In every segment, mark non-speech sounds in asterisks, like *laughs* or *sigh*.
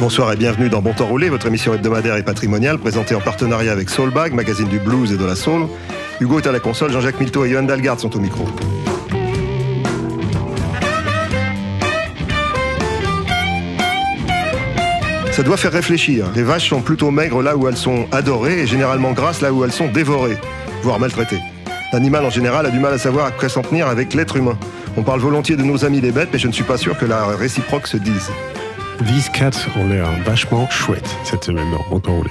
Bonsoir et bienvenue dans Bon Temps Roulé, votre émission hebdomadaire et patrimoniale présentée en partenariat avec Soulbag, magazine du blues et de la soul. Hugo est à la console, Jean-Jacques Milto et Johan Dalgard sont au micro. Ça doit faire réfléchir. Les vaches sont plutôt maigres là où elles sont adorées et généralement grasses là où elles sont dévorées, voire maltraitées. L'animal en général a du mal à savoir à quoi s'en tenir avec l'être humain. On parle volontiers de nos amis les bêtes, mais je ne suis pas sûr que la réciproque se dise. These Cats ont l'air vachement chouettes cette semaine dans Bon Temps Roulé.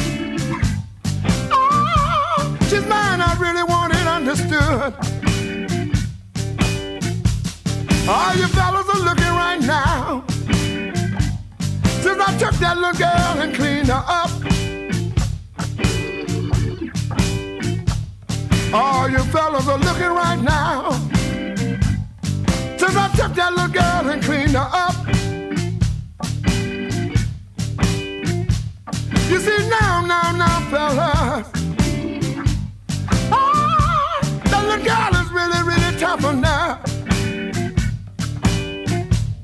good. *laughs* All you fellas are looking right now. Since I took that little girl and cleaned her up. All you fellas are looking right now. Since I took that little girl and cleaned her up. You see, now, now, now, fellas. Living God is really, really tougher now.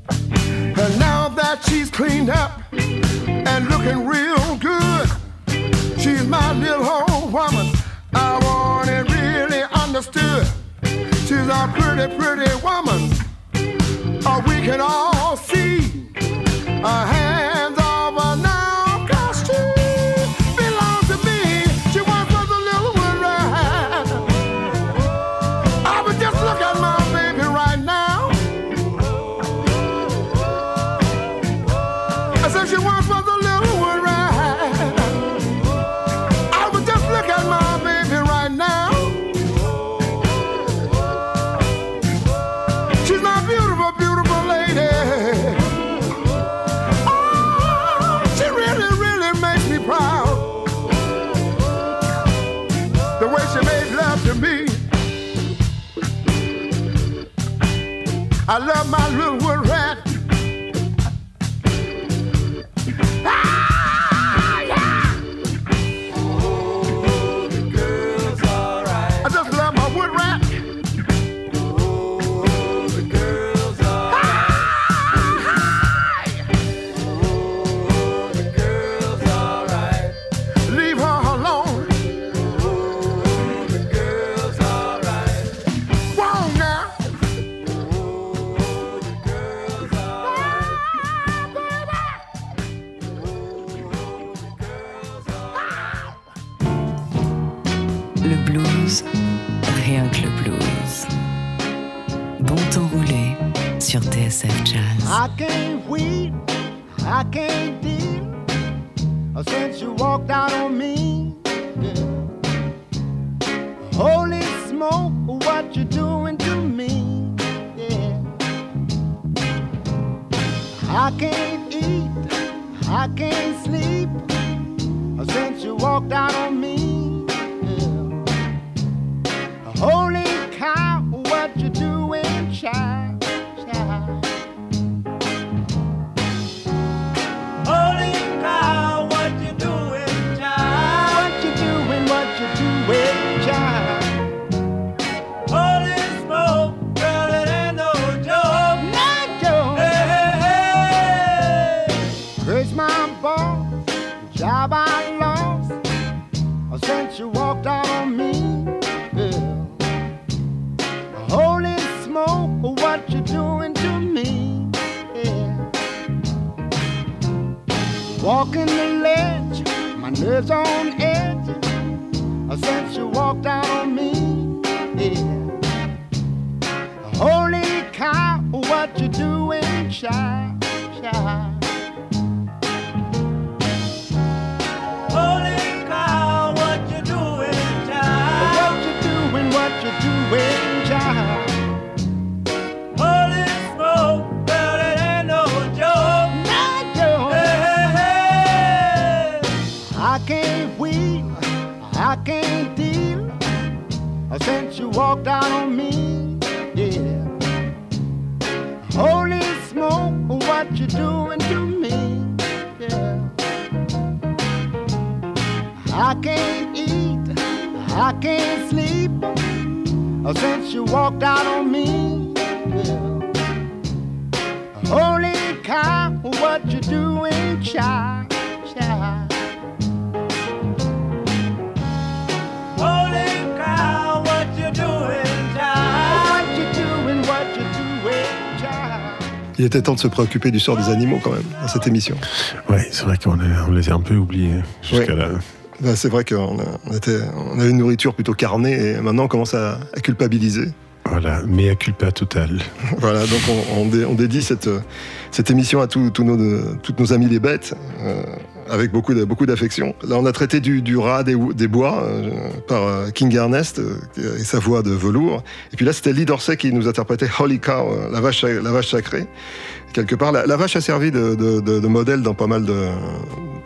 And now that she's cleaned up and looking real good, she's my little home woman. I want it really understood. She's a pretty, pretty woman. Oh, we can all see. Uh, doing, child? Nerves on edge. Since you walked out out on me, yeah. Holy smoke, what you doing to me, yeah. I can't eat, I can't sleep uh, since you walked out on me, yeah. Holy cow, what you doing, child? Il était temps de se préoccuper du sort des animaux quand même dans cette émission. Ouais, c'est vrai qu'on les a un peu oubliés jusqu'à Ouais. là. Là, c'est vrai qu'on a, on était, on avait une nourriture plutôt carnée et maintenant on commence à, à culpabiliser. Voilà, mais à culpa total. *laughs* Voilà, donc on, on dé- on dédie cette, euh, cette émission à tous nos, toutes nos amis les bêtes, euh, avec beaucoup de- beaucoup d'affection. Là, on a traité du, du rat des, des bois euh, par euh, King Ernest euh, et sa voix de velours. Et puis là, c'était Lee Dorsey qui nous interprétait Holy Cow, la vache, la vache sacrée. Quelque part, la, la vache a servi de, de- de- de modèle dans pas mal de,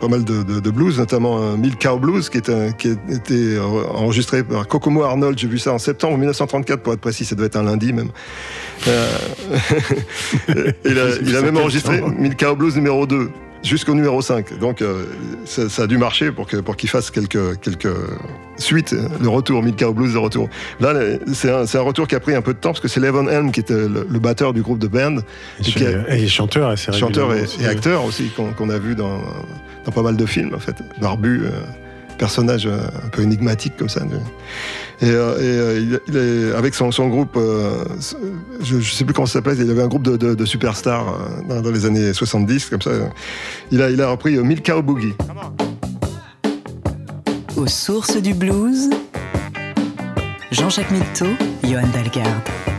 pas mal de, blues, notamment Milk Cow Blues qui, est un- qui a été enregistré par Kokomo Arnold. J'ai vu ça en septembre 1934 pour être précis, ça devait être un lundi même. Euh, *laughs* il, a, il a même enregistré Milk Cow Blues numéro 2 jusqu'au numéro 5. Donc euh, ça, ça a dû marcher pour qu'il fasse quelques quelques suites. Le retour Milk Cow Blues de retour. Là c'est un, retour qui a pris un peu de temps parce que c'est Levon Helm qui était le, le batteur du groupe de band, Et, qui a- et chanteur assez chanteur et, et acteur aussi qu'on a vu dans dans pas mal de films en fait. Barbu. euh, personnage euh, un peu énigmatique comme ça. Et, euh, euh, avec son, groupe, je ne sais plus comment ça s'appelait, il avait un groupe de, superstars dans, les années 70, comme ça. Il a, repris Milk Cow Boogie. Aux sources du blues, Jean-Jacques Milteau, Johan Dalgarde.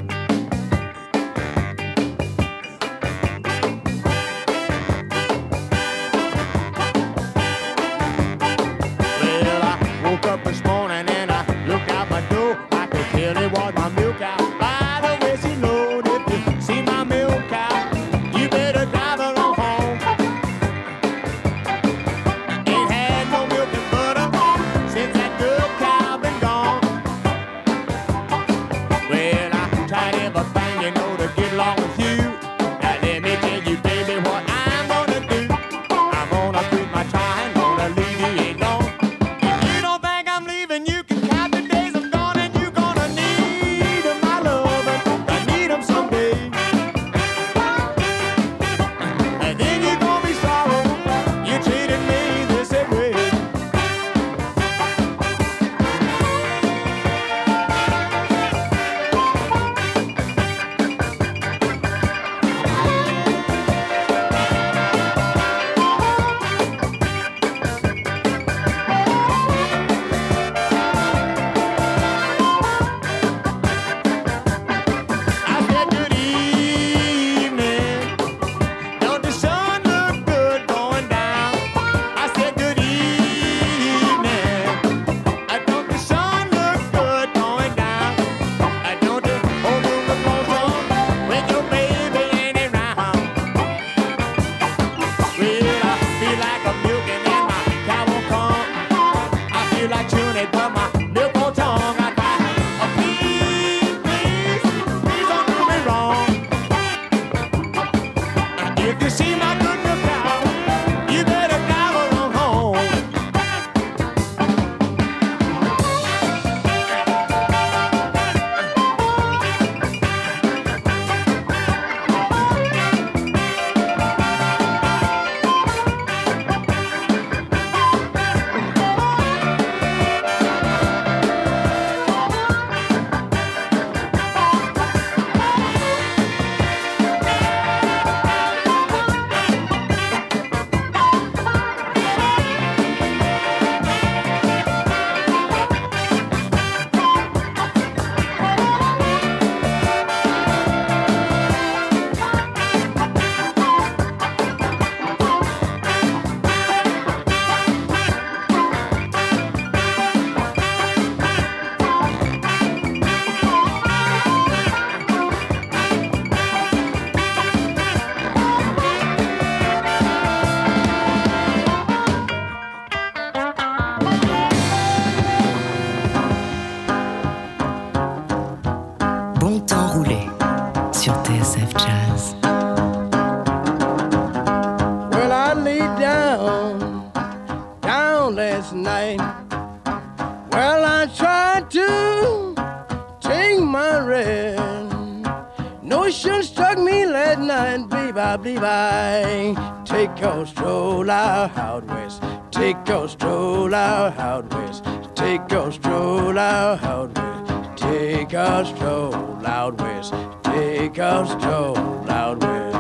Notion struck me last night, babe. I believe I take a stroll out, west. Take a stroll out, west. Take a stroll out, out west. Take a stroll out west. Take a stroll out west.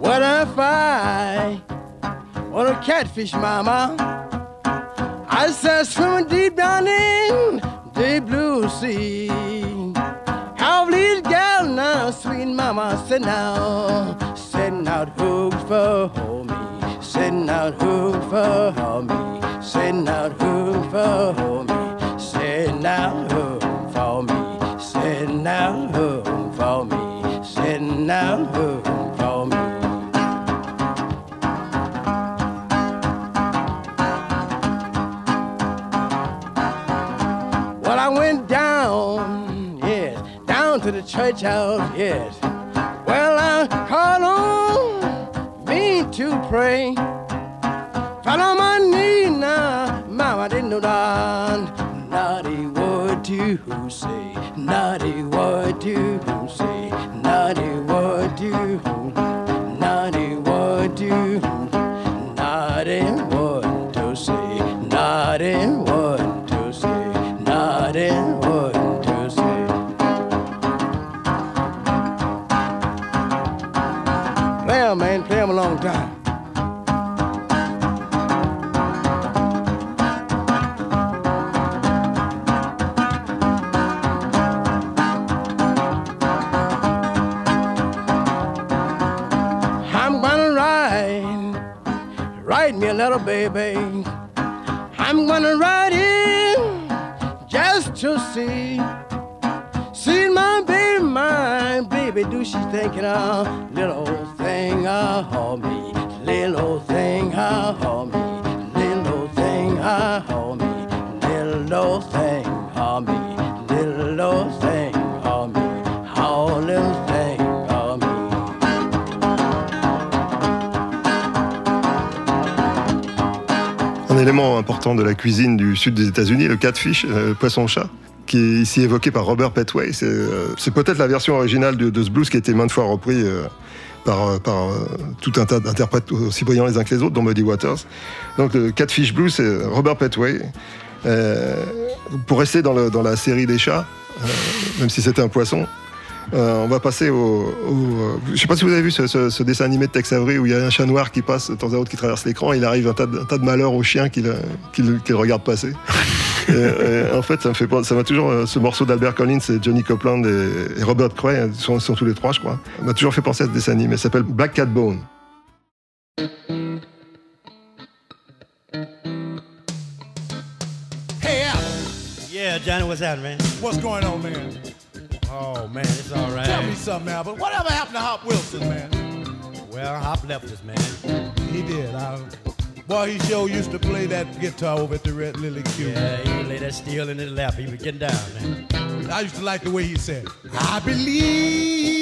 What if I want a catfish, mama? I said swimming deep down in the blue sea. How these gal now, sweet mama, sitting out, setting out hooks for me, setting out hooks for me, setting out hooks for me, setting out hooks for me, setting out hooks for me, setting out hooks church house, yes. Well, I called on me to pray. Fell on my knee now, mama didn't know that. Naughty word to say, naughty word to I'm gonna ride, write me a little baby. I'm gonna write in just to see, see my baby, my baby. Do she thinking of little Important de la cuisine du sud des États-Unis, le catfish, euh, poisson-chat, qui est ici évoqué par Robert Petway. C'est euh, peut-être la version originale de, ce blues qui a été maintes fois repris euh, par, tout un tas d'interprètes aussi brillants les uns que les autres, dont Muddy Waters. Donc le catfish blues, c'est Robert Petway. Pour rester dans, la série des chats, même si c'était un poisson, euh, on va passer au. au- je sais pas si vous avez vu ce, ce- ce dessin animé de Tex Avery où il y a un chat noir qui passe de temps à autre qui traverse l'écran et il arrive un tas de, un tas de malheurs au chien qui le, qui le- qui le regarde passer. *laughs* Et, et en fait, ça me fait ça m'a toujours euh, ce morceau d'Albert Collins, et Johnny Copeland et, et Robert Cray, ils sont, tous les trois, je crois. m'a toujours fait penser à ce dessin animé. Ça s'appelle Black Cat Bone. Hey, Al, Yeah, Johnny, what's happening, man? what's going on, man? Oh, man, it's all right. Tell me something, Albert. Whatever happened to Hop Wilson, man? Well, Hop left us, man. He did. I, boy, he sure used to play that guitar over at the Red Lily Q. Yeah, he lay that steel in his lap. He was getting down, man. I used to like the way he said, I believe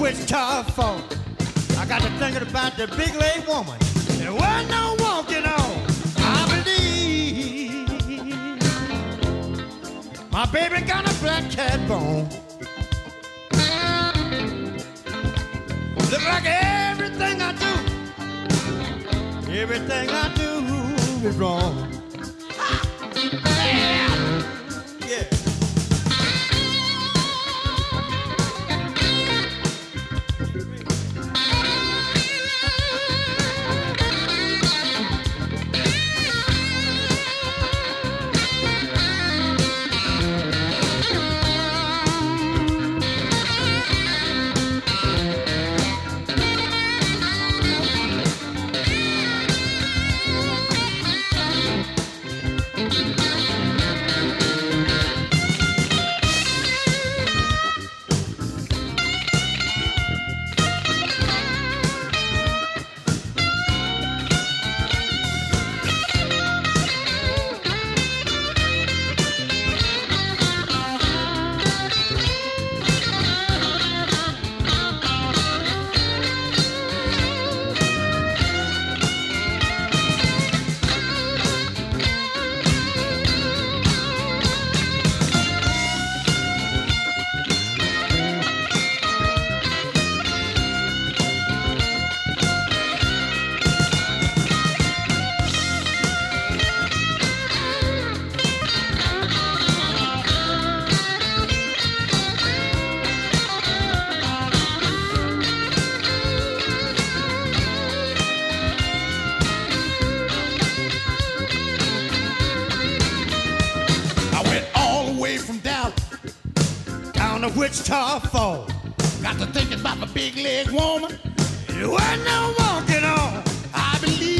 Wichita phone. I got to thinking about the big leg woman. There was no walking on. I believe my baby got a black cat bone. Look like everything I do, everything I do is wrong. Wichita Falls. Got to thinking about my big leg woman. You ain't no walking on. I believe.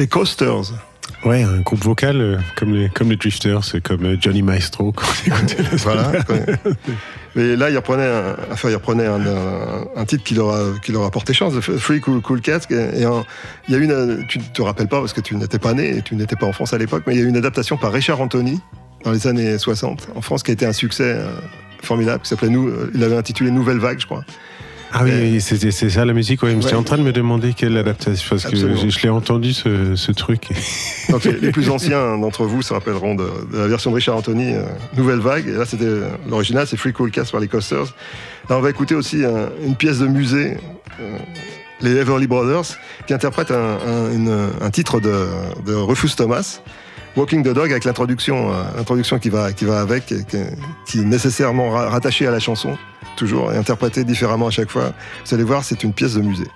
Les Coasters. Ouais, un groupe vocal euh, comme les, comme les Drifters, c'est comme euh, Johnny Maestro *laughs* quand on Voilà. Mais là, il reprenait un, enfin, il reprenait un, un- un titre qui leur, a, qui leur a porté chance, Free Cool, cool Cats. Et il y a une, tu ne te rappelles pas parce que tu n'étais pas né et tu n'étais pas en France à l'époque, mais il y a eu une adaptation par Richard Anthony dans les années 60 en France qui a été un succès euh, formidable, qui s'appelait nous, il avait intitulé Nouvelle Vague, je crois. Ah oui, Euh, c'est ça la musique. Ouais, j'étais en train de me demander quelle adaptation parce que je, je l'ai entendu ce, ce truc. *laughs* Donc les, plus anciens d'entre vous se rappelleront de, de la version de Richard Anthony, euh, Nouvelle Vague. Et là, c'était l'original, c'est Free Cool Cats par les Coasters. Là, on va écouter aussi un- une pièce de musée, euh, les Everly Brothers, qui interprètent un, un- une- un titre de, de Rufus Thomas. Walking the Dog avec l'introduction, euh, qui va, avec, qui, est nécessairement ra- rattachée à la chanson, toujours, et interprétée différemment à chaque fois. Vous allez voir, c'est une pièce de musée.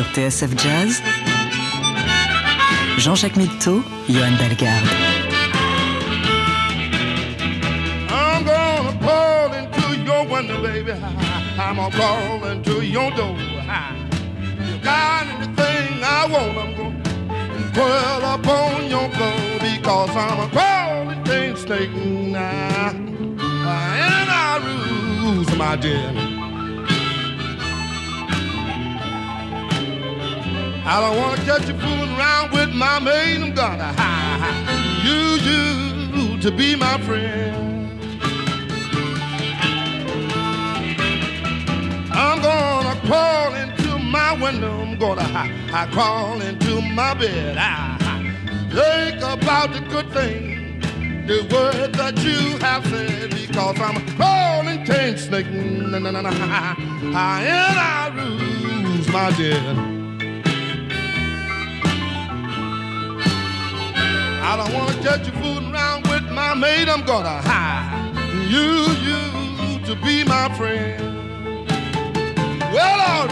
Sur TSF Jazz. Jean-Jacques Mitteau, Johan Dalgarde. I'm gonna crawl into your window, baby. I'm gonna crawl into your door. You got anything I want, I'm gonna curl up on your floor because I'm a crawling thing snake now. And I rules, my dear. I don't wanna catch you fooling around with my maid. I'm gonna *laughs* use you to be my friend. I'm gonna crawl into my window. I'm gonna I, *laughs* I crawl into my bed. I, I *laughs* think about the good things, the words that you have said, because I'm crawling king snake. Na, na, na, na, I, and I rules, my dear. I don't wanna catch you fooling around with my maid. I'm gonna hire you, you to be my friend. Well, all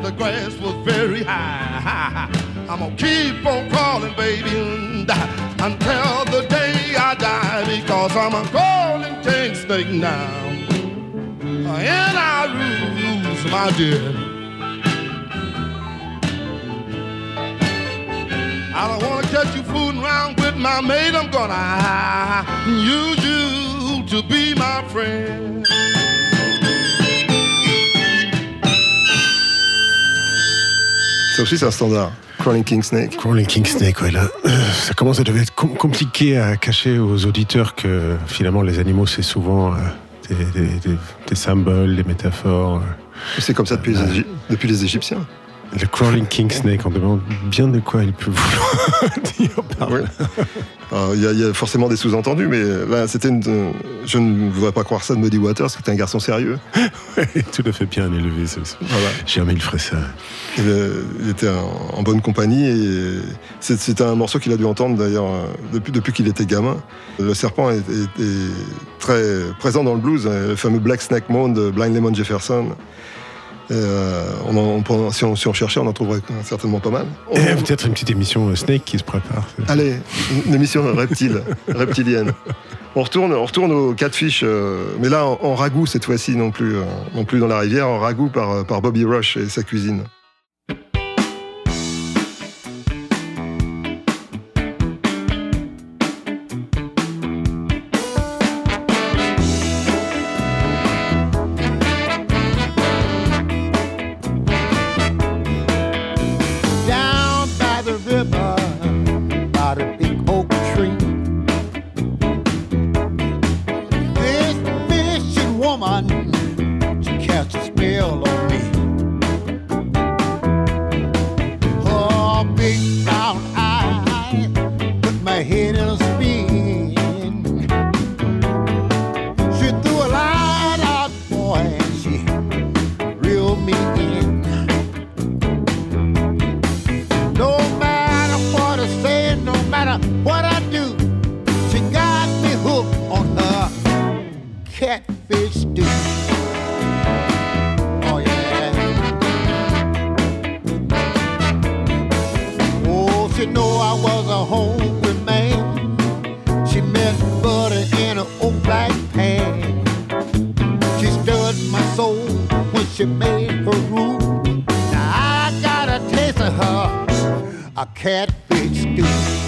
the grass was very high. I'm gonna keep on crawling, baby, until the day I die, because I'm a crawling king snake now. And I lose my dear. I don't wanna catch you fooling around with my mate. I'm gonna use you to be my friend. Ça aussi, c'est un standard. Crawling King Snake. Crawling King Snake, ouais, là, euh, ça commence à devenir com- compliqué à cacher aux auditeurs que finalement les animaux c'est souvent euh, des, des, des- des symboles, des métaphores. euh. C'est comme ça depuis les, Égy- depuis les Égyptiens. Le Crawling King Snake, on demande bien de quoi il peut vouloir *laughs* dire par Il y, a- il y a forcément des sous-entendus, mais là, c'était une. euh, Je ne voudrais pas croire ça de Muddy Waters, c'était un garçon sérieux. *laughs* Ouais, tout à fait bien élevé. ça aussi. Voilà. Jamais il ferait ça. Il, euh, il était en, en bonne compagnie et c'est- c'était un morceau qu'il a dû entendre d'ailleurs euh, depuis, depuis qu'il était gamin. Le serpent est, est- est très présent dans le blues, euh, le fameux Black Snake Mound de Blind Lemon Jefferson. Euh, on en- on- si, on, si on cherchait, on en trouverait certainement pas mal. On- Et Peut-être une petite émission euh, Snake qui se prépare. Allez, une émission reptile, *laughs* reptilienne. On retourne, on retourne au catfish, euh, mais là en, en ragoût cette fois-ci, non plus, euh, non plus dans la rivière, en ragoût par, par Bobby Rush et sa cuisine. Catfish stew. Oh yeah. Oh, she know I was a hungry man. She met butter in an old black pan. She stirred my soul when she made her rule. Now I got a taste of her a catfish stew.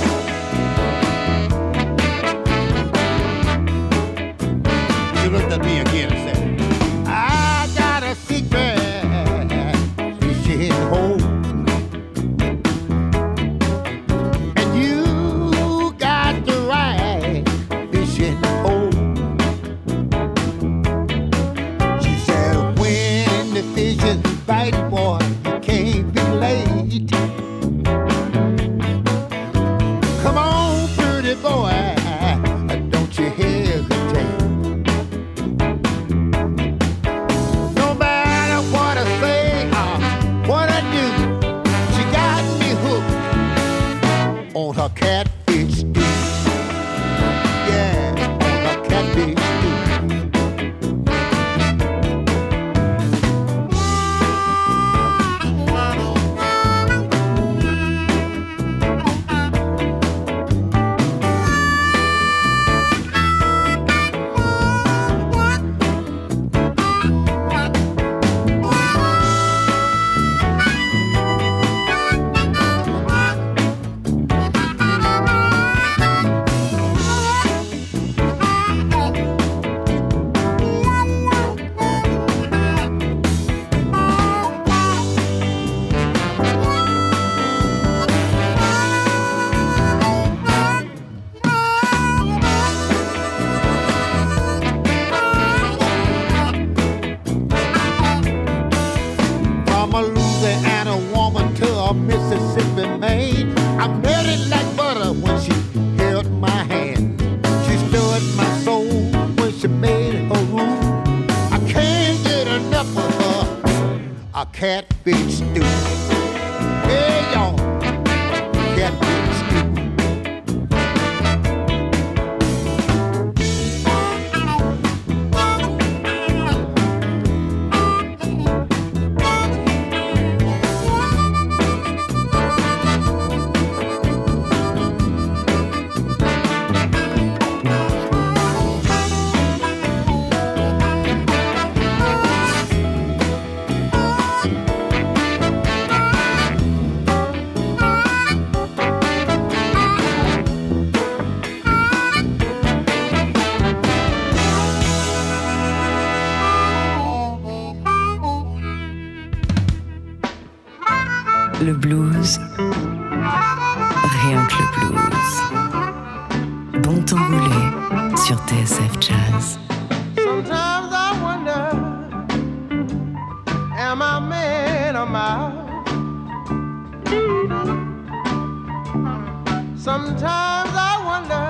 Sometimes I wonder,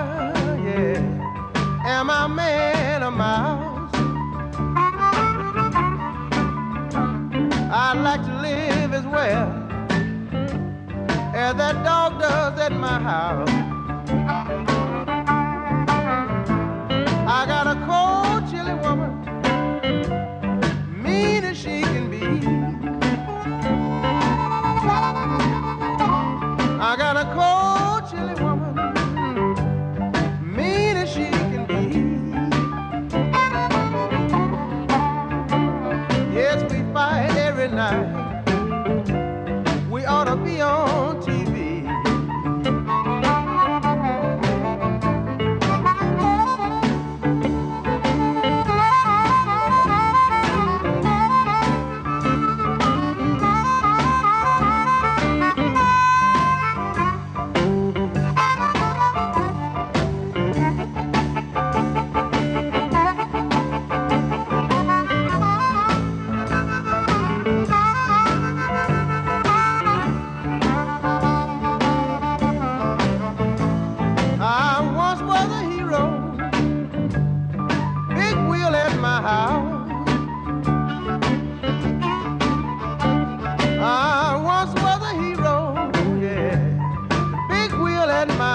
yeah, am I man or mouse? I'd like to live as well as that dog does at my house.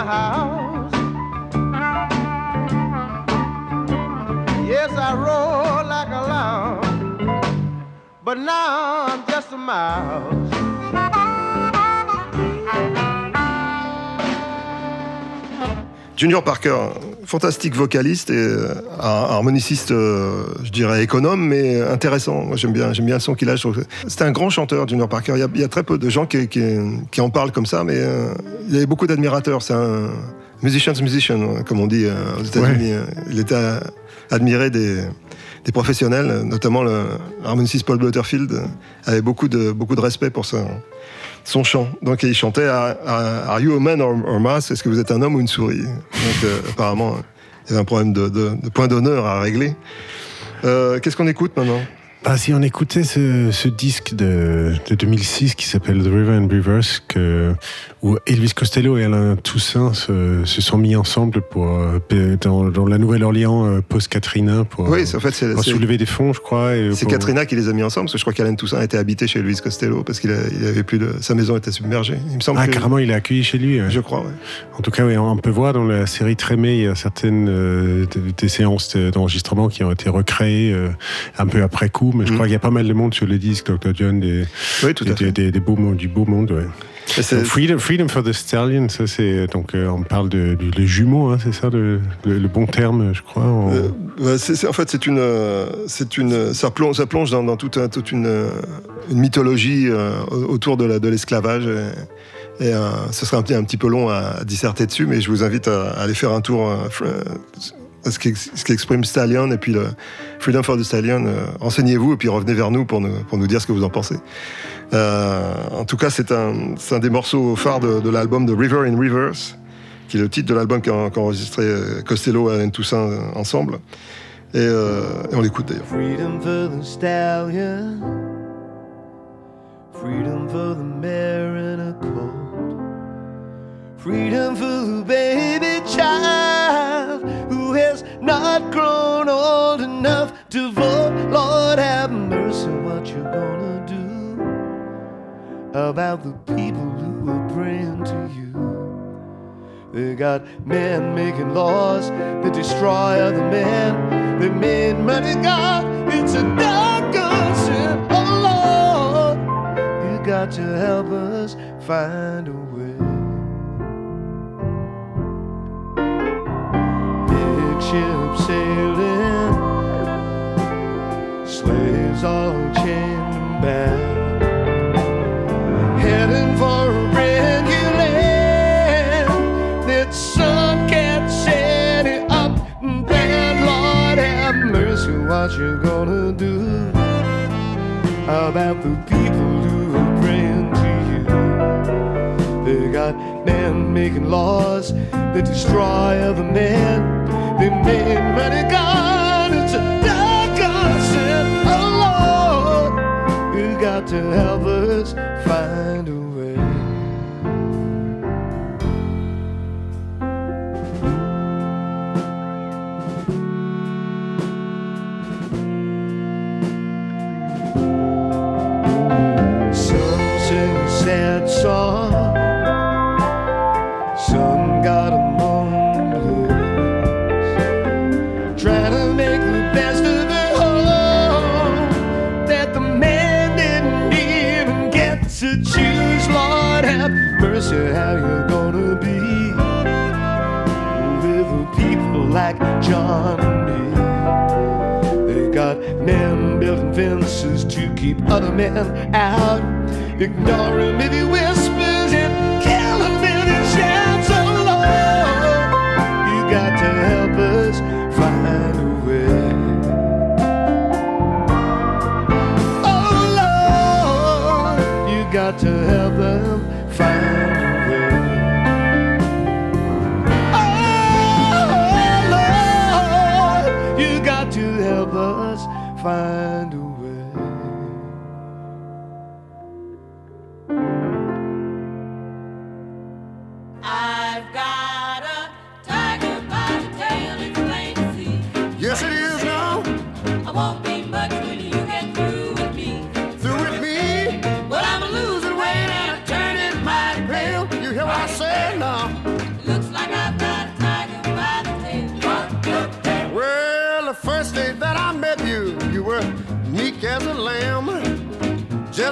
House. Yes, I roll like a lamb. But now I'm just a mouse. Junior Parker, fantastique vocaliste et euh, harmoniciste, euh, je dirais économe, mais intéressant. Moi, j'aime bien, j'aime bien le son qu'il a. C'était un grand chanteur, Junior Parker. Il y a, il y a très peu de gens qui, qui- qui en parlent comme ça, mais euh, il y avait beaucoup d'admirateurs. C'est un musician's musician, comme on dit aux États-Unis. Il était admiré des, des professionnels, notamment l'harmoniciste Paul Butterfield euh, avait beaucoup de, beaucoup de respect pour son, son chant. Donc il chantait Are you a man or, or mouse Est-ce que vous êtes un homme ou une souris? Donc euh, apparemment, il y avait un problème de, de- de point d'honneur à régler. Euh, Qu'est-ce qu'on écoute maintenant? Bah, si on écoutait ce, ce disque de, de 2006 qui s'appelle The River and Reverse, que, où Elvis Costello et Alain Toussaint se, se sont mis ensemble pour, euh, dans, dans la Nouvelle-Orléans euh, post-Katrina pour, Oui, c'est- en fait, c'est pour c'est- soulever des fonds, je crois. c'est pour- Katrina qui les a mis ensemble, parce que je crois qu'Alain Toussaint était habité chez Elvis Costello, parce qu'il avait plus de... sa maison était submergée. Il me semble Ah, que... carrément, il est accueilli chez lui. Je crois, ouais. En tout cas, on peut voir dans la série Trémé, il y a certaines euh, de- des séances de- d'enregistrement qui ont été recréées euh, un peu après coup, mais je Mm. crois qu'il y a pas mal de monde sur le disque, Dr. John, des, Oui, tout à des, fait. des- des beaux, du beau monde. Ouais. Donc, Freedom, Freedom for the Stallion, ça c'est donc euh, on parle de, les jumeaux, hein, c'est ça le, le- le bon terme, je crois. en- Euh, bah, en fait, c'est une, euh, c'est une, ça plonge, ça plonge dans, dans toute, un- toute une, une mythologie euh, autour de la- de l'esclavage. et, euh, ce serait un petit, un petit peu long à, disserter dessus, mais je vous invite à, à aller faire un tour. euh, à ce qu'ex- ce qu'exprime Stallion et puis le Freedom for the Stallion. euh, Renseignez-vous et puis revenez vers nous pour nous, pour nous dire ce que vous en pensez. Euh, en tout cas, c'est un, un des morceaux phares de, l'album de River in Reverse, qui est le titre de l'album qu'a enregistré euh, Costello et Alain Toussaint euh, ensemble. Et, on l'écoute d'ailleurs. Freedom for the stallion. Freedom for the mare in a coat. Freedom for the baby child not grown old enough to vote. Lord have mercy, what you gonna do about the people who are praying to you? They got men making laws that destroy other men. They made money, God. It's a dark sin. Oh Lord, you got to help us find a way. Big ship sailing, slaves all chained bound, heading for a brand new land. That some can't set it up. Bad Lord have mercy, what you gonna do about the people making laws that destroy other men. They made gone. It's a doggone sin. Oh Lord, you got to help us find a way. Keep other men out, ignoring maybe whispers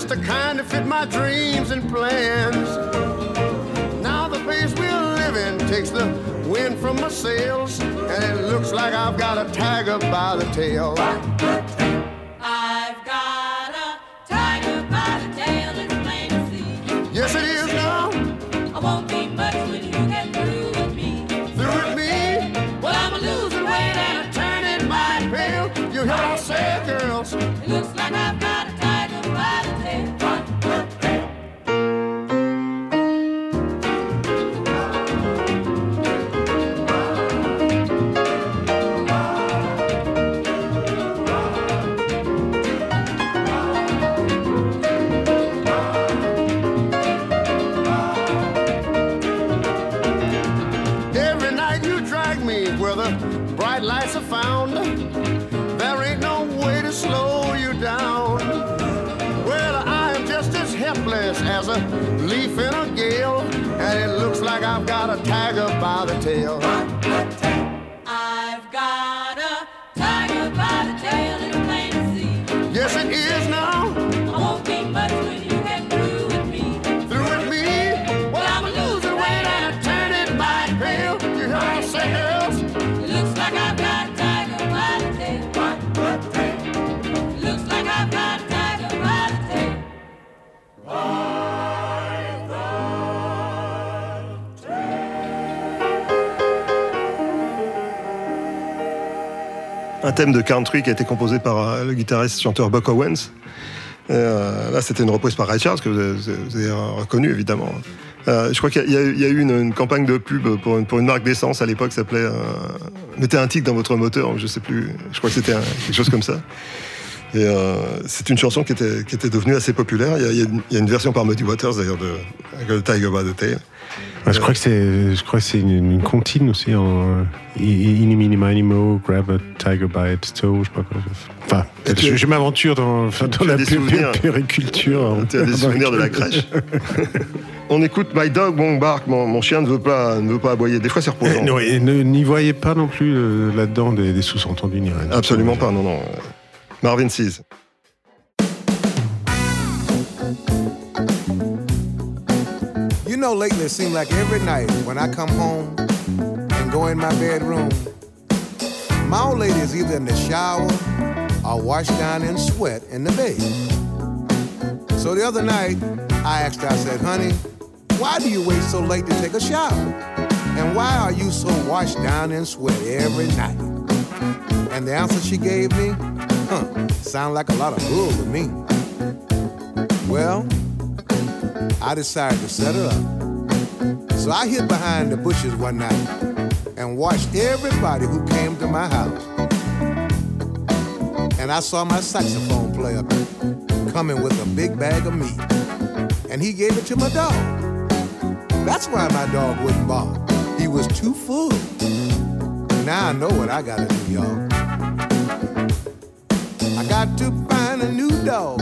Just the kind that fit my dreams and plans. Now the pace we're living takes the wind from my sails, and it looks like I've got a tiger by the tail. Thème de country qui a été composé par euh, le guitariste chanteur Buck Owens. Euh, là, c'était une reprise par Ray Charles, que vous avez, vous reconnu évidemment. Euh, je crois qu'il y, a eu- une, campagne de pub pour une, pour une marque d'essence à l'époque, ça s'appelait Mettez un tic dans votre moteur, je sais plus, je crois que c'était quelque chose comme ça. Et c'est une chanson qui était, qui était devenue assez populaire. Il y a, une, version par Muddy Waters d'ailleurs de Tiger by the Tail. Ouais, je crois que c'est, je crois que c'est une, une comptine aussi en euh, Ini Mini Mini Mo, Grab a Tiger by its toe, je sais pas quoi. Enfin, je, je m'aventure dans, la des pu- pu- souvenirs. périculture. hein. Tu as des *laughs* souvenirs de la crèche. *laughs* On écoute My Dog Won't Bark. Mon, mon chien ne veut pas, ne veut pas aboyer. Des fois, c'est reposant. Eh, non, et ne- n'y voyez pas non plus euh, là-dedans des, des sous-entendus ni rien. Absolument pas, non, non. Marvin Seas. Know, lately it seems like every night when I come home and go in my bedroom, my old lady is either in the shower or washed down in sweat in the bed. So the other night, I asked her, I said, honey, why do you wait so late to take a shower? And why are you so washed down in sweat every night? And the answer she gave me, huh, sound like a lot of bull to me. Well, I decided to set her up. So I hid behind the bushes one night and watched everybody who came to my house. And I saw my saxophone player coming with a big bag of meat. And he gave it to my dog. That's why my dog wouldn't bark. He was too full. Now I know what I gotta do, y'all. I got to find a new dog.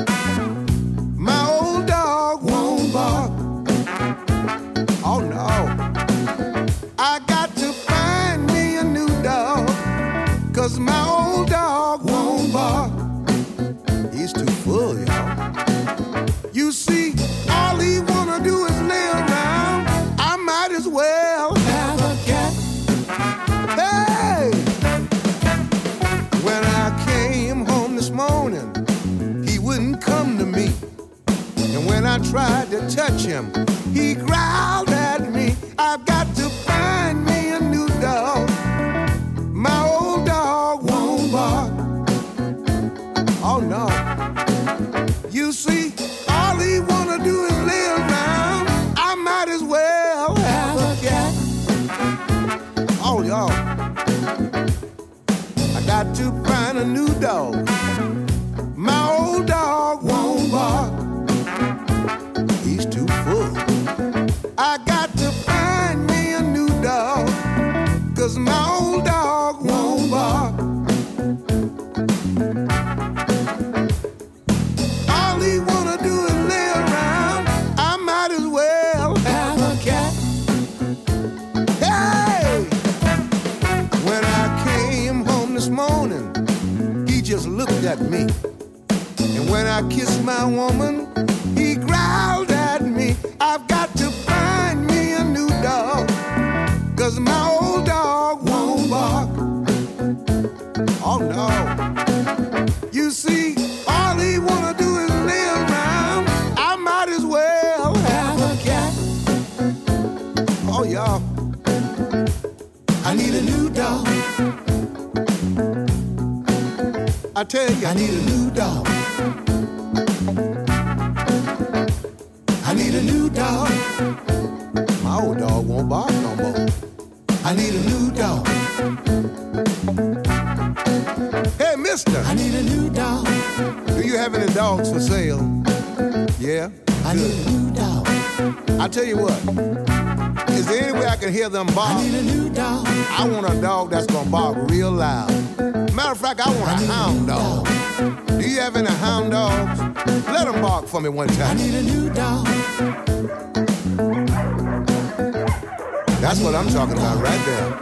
For me one time. I need a new dog. That's what I'm talking about right there.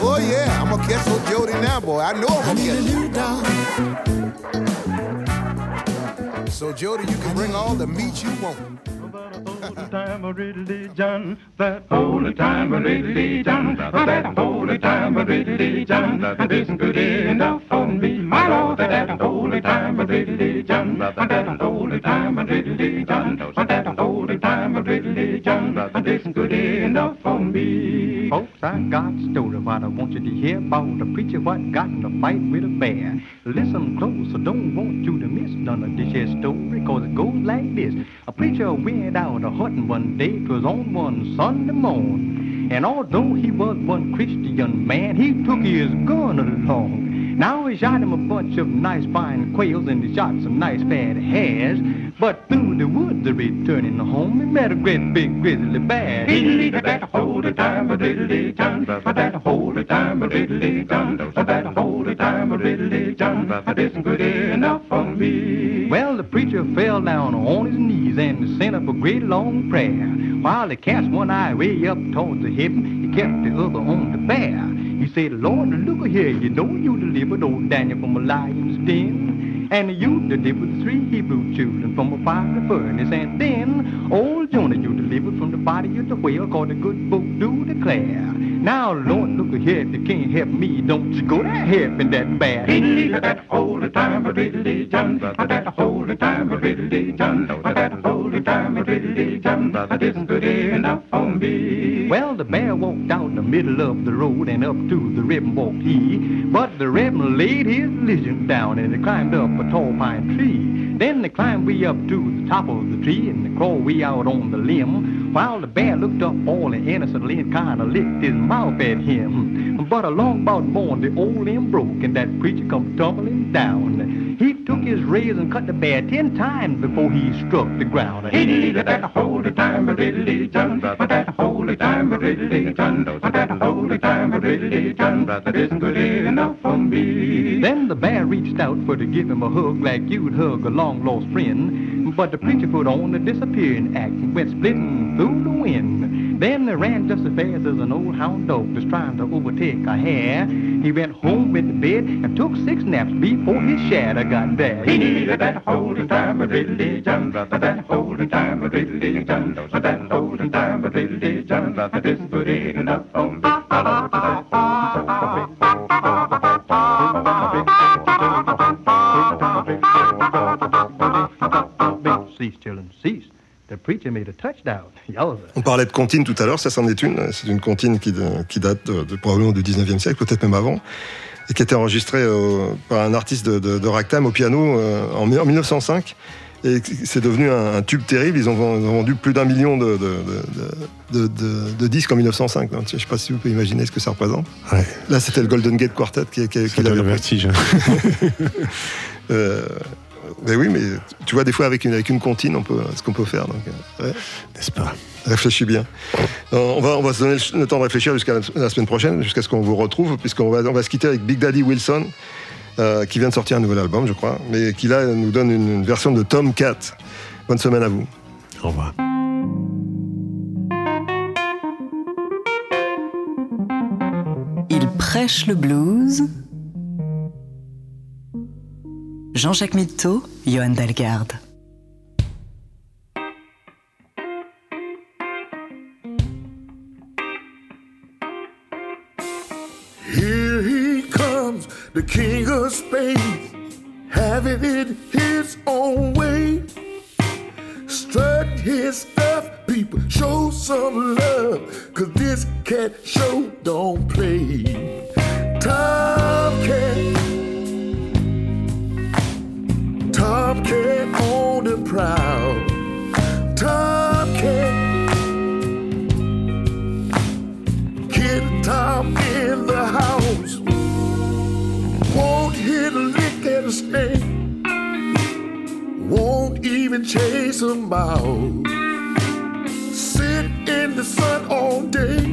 Oh yeah, I'm gonna catch old Jody now, boy. I know I'm gonna catch new dog. So Jody, you can bring all the meat you want. Time riddly John, that holy time riddly John, that holy time riddly John, and isn't good enough for me, my Lord, that holy time riddly John, that holy time riddly John, that holy time a riddly And isn't good enough for me. Folks, I got a story what I want you to hear about a preacher what got in a fight with a bear. Listen close, I don't want you to miss none of this here story, cause it goes like this. A preacher went out a hunting one day, 'twas on one Sunday morn. And although he was one Christian man, he took his gun along. Now he shot him a bunch of nice fine quails and he shot some nice fat hares. But through the woods returning home, he met a great big grizzly bear. Diddly that holy time a riddly John, that holy time a riddly John, that holy time a riddly John, that isn't good enough for me. Well, the preacher fell down on his knees and sent up a great long prayer. While he cast one eye way up towards the heaven, he kept the other on the bear. He said, Lord, look here, you know you delivered old Daniel from a lion's den. And you delivered the three Hebrew children from a fiery furnace. And then old Jonah you delivered from the body of the whale, called the good book do declare. Now, Lord, look here, if you can't help me, don't you go to helping that bear. Diddly that holy time a riddly John, that holy time a riddly John, that holy time a riddly John, that isn't good enough for me. Well, the bear walked out the middle of the road and up to the ribbon walked he. But the ribbon laid his lizard down and he climbed up a tall pine tree. Then they climbed way up to the top of the tree and they crawled way out on the limb. While the bear looked up all innocently and kind of licked his mouth at him. But along about morn, the old limb broke and that preacher come tumbling down. He took his razor and cut the bear ten times before he struck the ground. He needed that holy time, a diddly John, but that holy time, a diddly John, but that holy time, a diddly John, that isn't good enough for me. Then the bear reached out for to give him a hug like you'd hug a long lost friend. But the preacher put on the disappearing act and went splitting through the wind. Then they ran just as fast as an old hound dog was trying to overtake a hare. He went home with the bed and took six naps before his shadow got there. He needed that holy time, John, but that holy time, John, but that holy time, diddly John, that isn't good enough me. Cease, children, cease. The preacher made a touchdown. *laughs* Yowza. On parlait de comptine tout à l'heure, ça c'en est une. C'est une comptine qui, qui date de, de- probablement du 19e siècle, peut-être même avant, et qui a été enregistrée euh, par un artiste de, de- de ragtime au piano euh, en, en 1905. Et c'est devenu un, un tube terrible. Ils ont, vend- ils ont vendu plus d'un million de, de- de- de- de- de disques en 1905. Donc, Je ne sais pas si vous pouvez imaginer ce que ça représente. Ouais. Là, c'était le Golden Gate Quartet qui, qui, qui l'avait le vertige. *laughs* Euh, mais oui, mais tu vois, des fois, avec une, avec une comptine, on peut, ce qu'on peut faire. Donc, euh, ouais. N'est-ce pas? Réfléchis bien. Euh, On va, on va se donner le, temps de réfléchir jusqu'à la, la semaine prochaine, jusqu'à ce qu'on vous retrouve, puisqu'on va, on va se quitter avec Big Daddy Wilson, euh, qui vient de sortir un nouvel album, je crois, mais qui là nous donne une, une version de Tom Cat. Bonne semaine à vous. Au revoir. Il prêche le blues. Jean-Jacques Milteau, Johan Dalgaard. Here he comes, the king of space, having it his own way. Strut his stuff, people show some love, cause this cat show don't play. Tomcat, Tomcat on the prowl. Tomcat. Kid Tom in the house. Won't hit a lick at a snake. Won't even chase a mouse. Sit in the sun all day.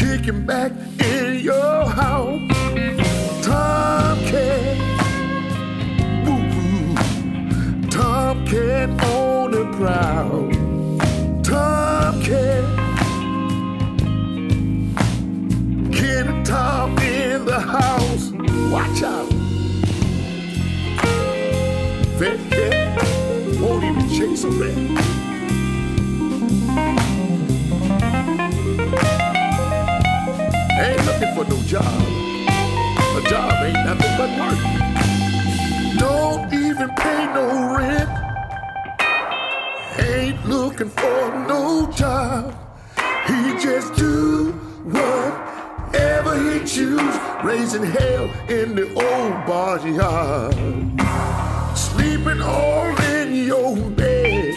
Kicking back in your house. Tomcat. Tomcat on the prowl. Tomcat. Kid Tom in the house. Watch out. Vet cat won't even chase a rat. Ain't looking for no job. A job ain't nothing but work. Don't even pay no rent. Ain't looking for no job. He just do whatever he choose, raising hell in the old barnyard. Sleeping all in your bed,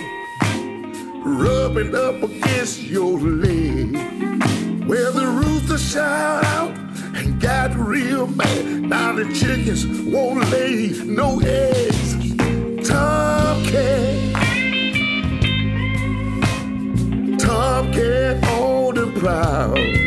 rubbing up against your leg. Where the rooster shout out and got real mad. Now the chickens won't lay no eggs. Tomcat. On the prowl. Tomcat.